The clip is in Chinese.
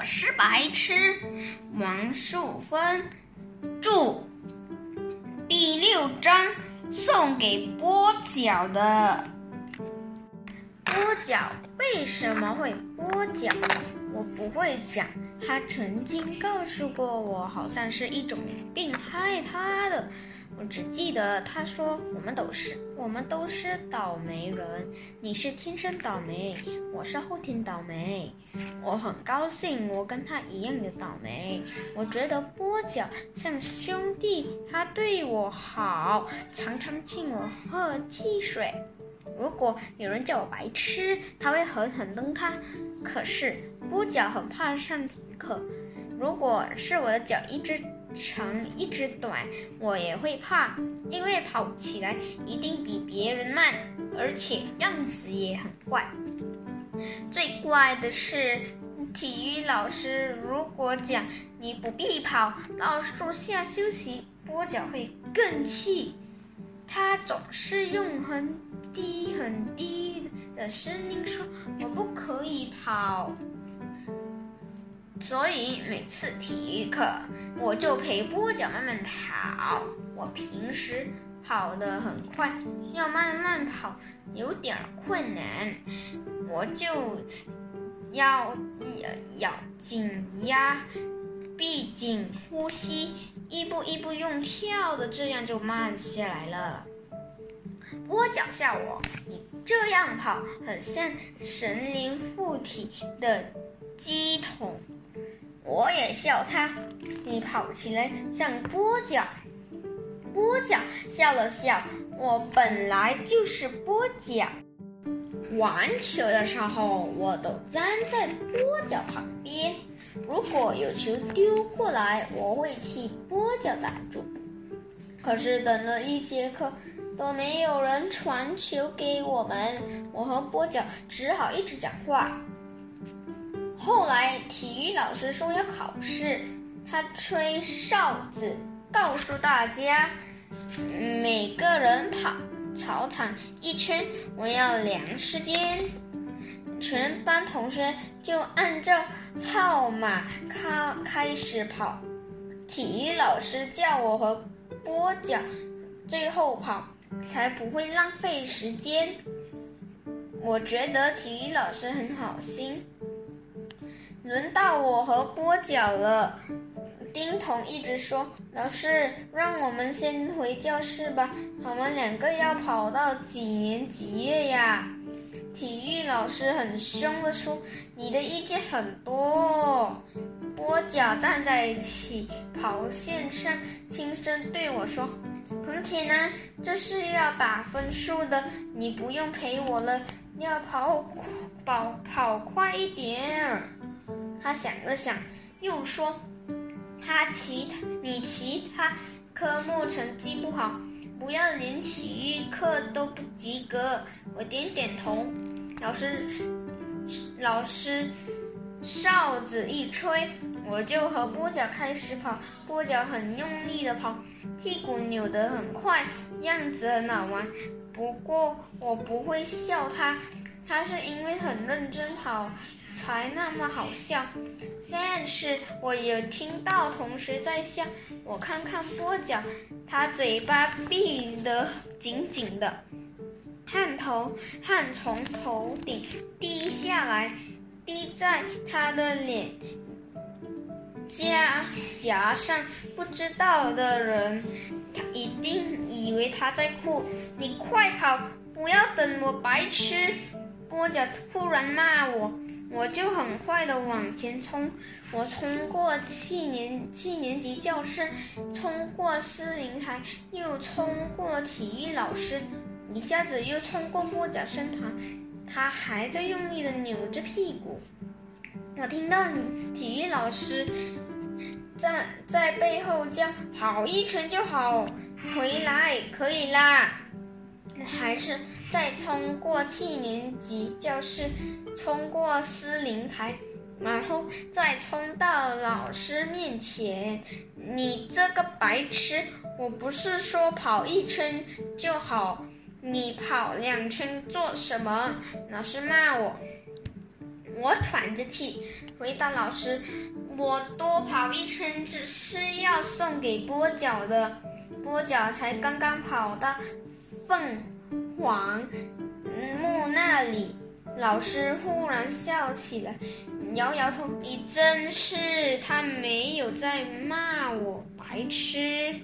我是白痴。王树芬，注：第六章送给跛脚的。跛脚为什么会跛脚？我不会讲。他曾经告诉过我，好像是一种病害他的。我只记得他说：“我们都是，我们都是倒霉人。你是天生倒霉，我是后天倒霉。我很高兴，我跟他一样的倒霉。我觉得跛脚像兄弟，他对我好，常常请我喝汽水。如果有人叫我白痴，他会狠狠瞪他。可是跛脚很怕上课，如果是我的脚一直……”长一只短，我也会怕，因为跑起来一定比别人慢，而且样子也很怪。最怪的是，体育老师如果讲你不必跑到树下休息，跛脚会更气。他总是用很低很低的声音说：“我不可以跑。”所以每次体育课，我就陪波脚慢慢跑。我平时跑得很快，要慢慢跑有点困难，我就要咬紧牙，闭紧呼吸，一步一步用跳的，这样就慢下来了。波脚笑我，你这样跑很像神灵附体的鸡桶。我也笑他，你跑起来像波脚。波脚笑了笑，我本来就是波脚。玩球的时候，我都站在波脚旁边。如果有球丢过来，我会替波脚挡住。可是等了一节课，都没有人传球给我们，我和波脚只好一直讲话。后来体育老师说要考试，他吹哨子告诉大家，每个人跑操场一圈，我要量时间。全班同学就按照号码开开始跑。体育老师叫我和波脚最后跑，才不会浪费时间。我觉得体育老师很好心。轮到我和波脚了，丁童一直说：“老师，让我们先回教室吧，我们两个要跑到几年几月呀？”体育老师很凶地说：“你的意见很多。”波脚站在起跑线上，轻声对我说：“彭铁男，这是要打分数的，你不用陪我了，要跑跑跑快一点。”他想了想，又说：“他其他你其他科目成绩不好，不要连体育课都不及格。”我点点头。老师，老师，哨子一吹，我就和波脚开始跑。波脚很用力的跑，屁股扭得很快，样子很好玩。不过我不会笑他，他是因为很认真跑。才那么好笑，但是我有听到同学在笑。我看看波脚，他嘴巴闭得紧紧的，汗头汗从头顶滴下来，滴在他的脸颊颊上。不知道的人，他一定以为他在哭。你快跑，不要等我白痴！波脚突然骂我。我就很快的往前冲，我冲过七年七年级教室，冲过司令台，又冲过体育老师，一下子又冲过跛脚身旁，他还在用力的扭着屁股。我听到体育老师在在背后叫：“跑一圈就好，回来可以啦。”还是再冲过七年级教室，冲过司令台，然后再冲到老师面前。你这个白痴！我不是说跑一圈就好，你跑两圈做什么？老师骂我。我喘着气回答老师：“我多跑一圈只是要送给波角的。”波角才刚刚跑到凤凰木那里，老师忽然笑起来，摇摇头：“你真是……他没有在骂我白痴。”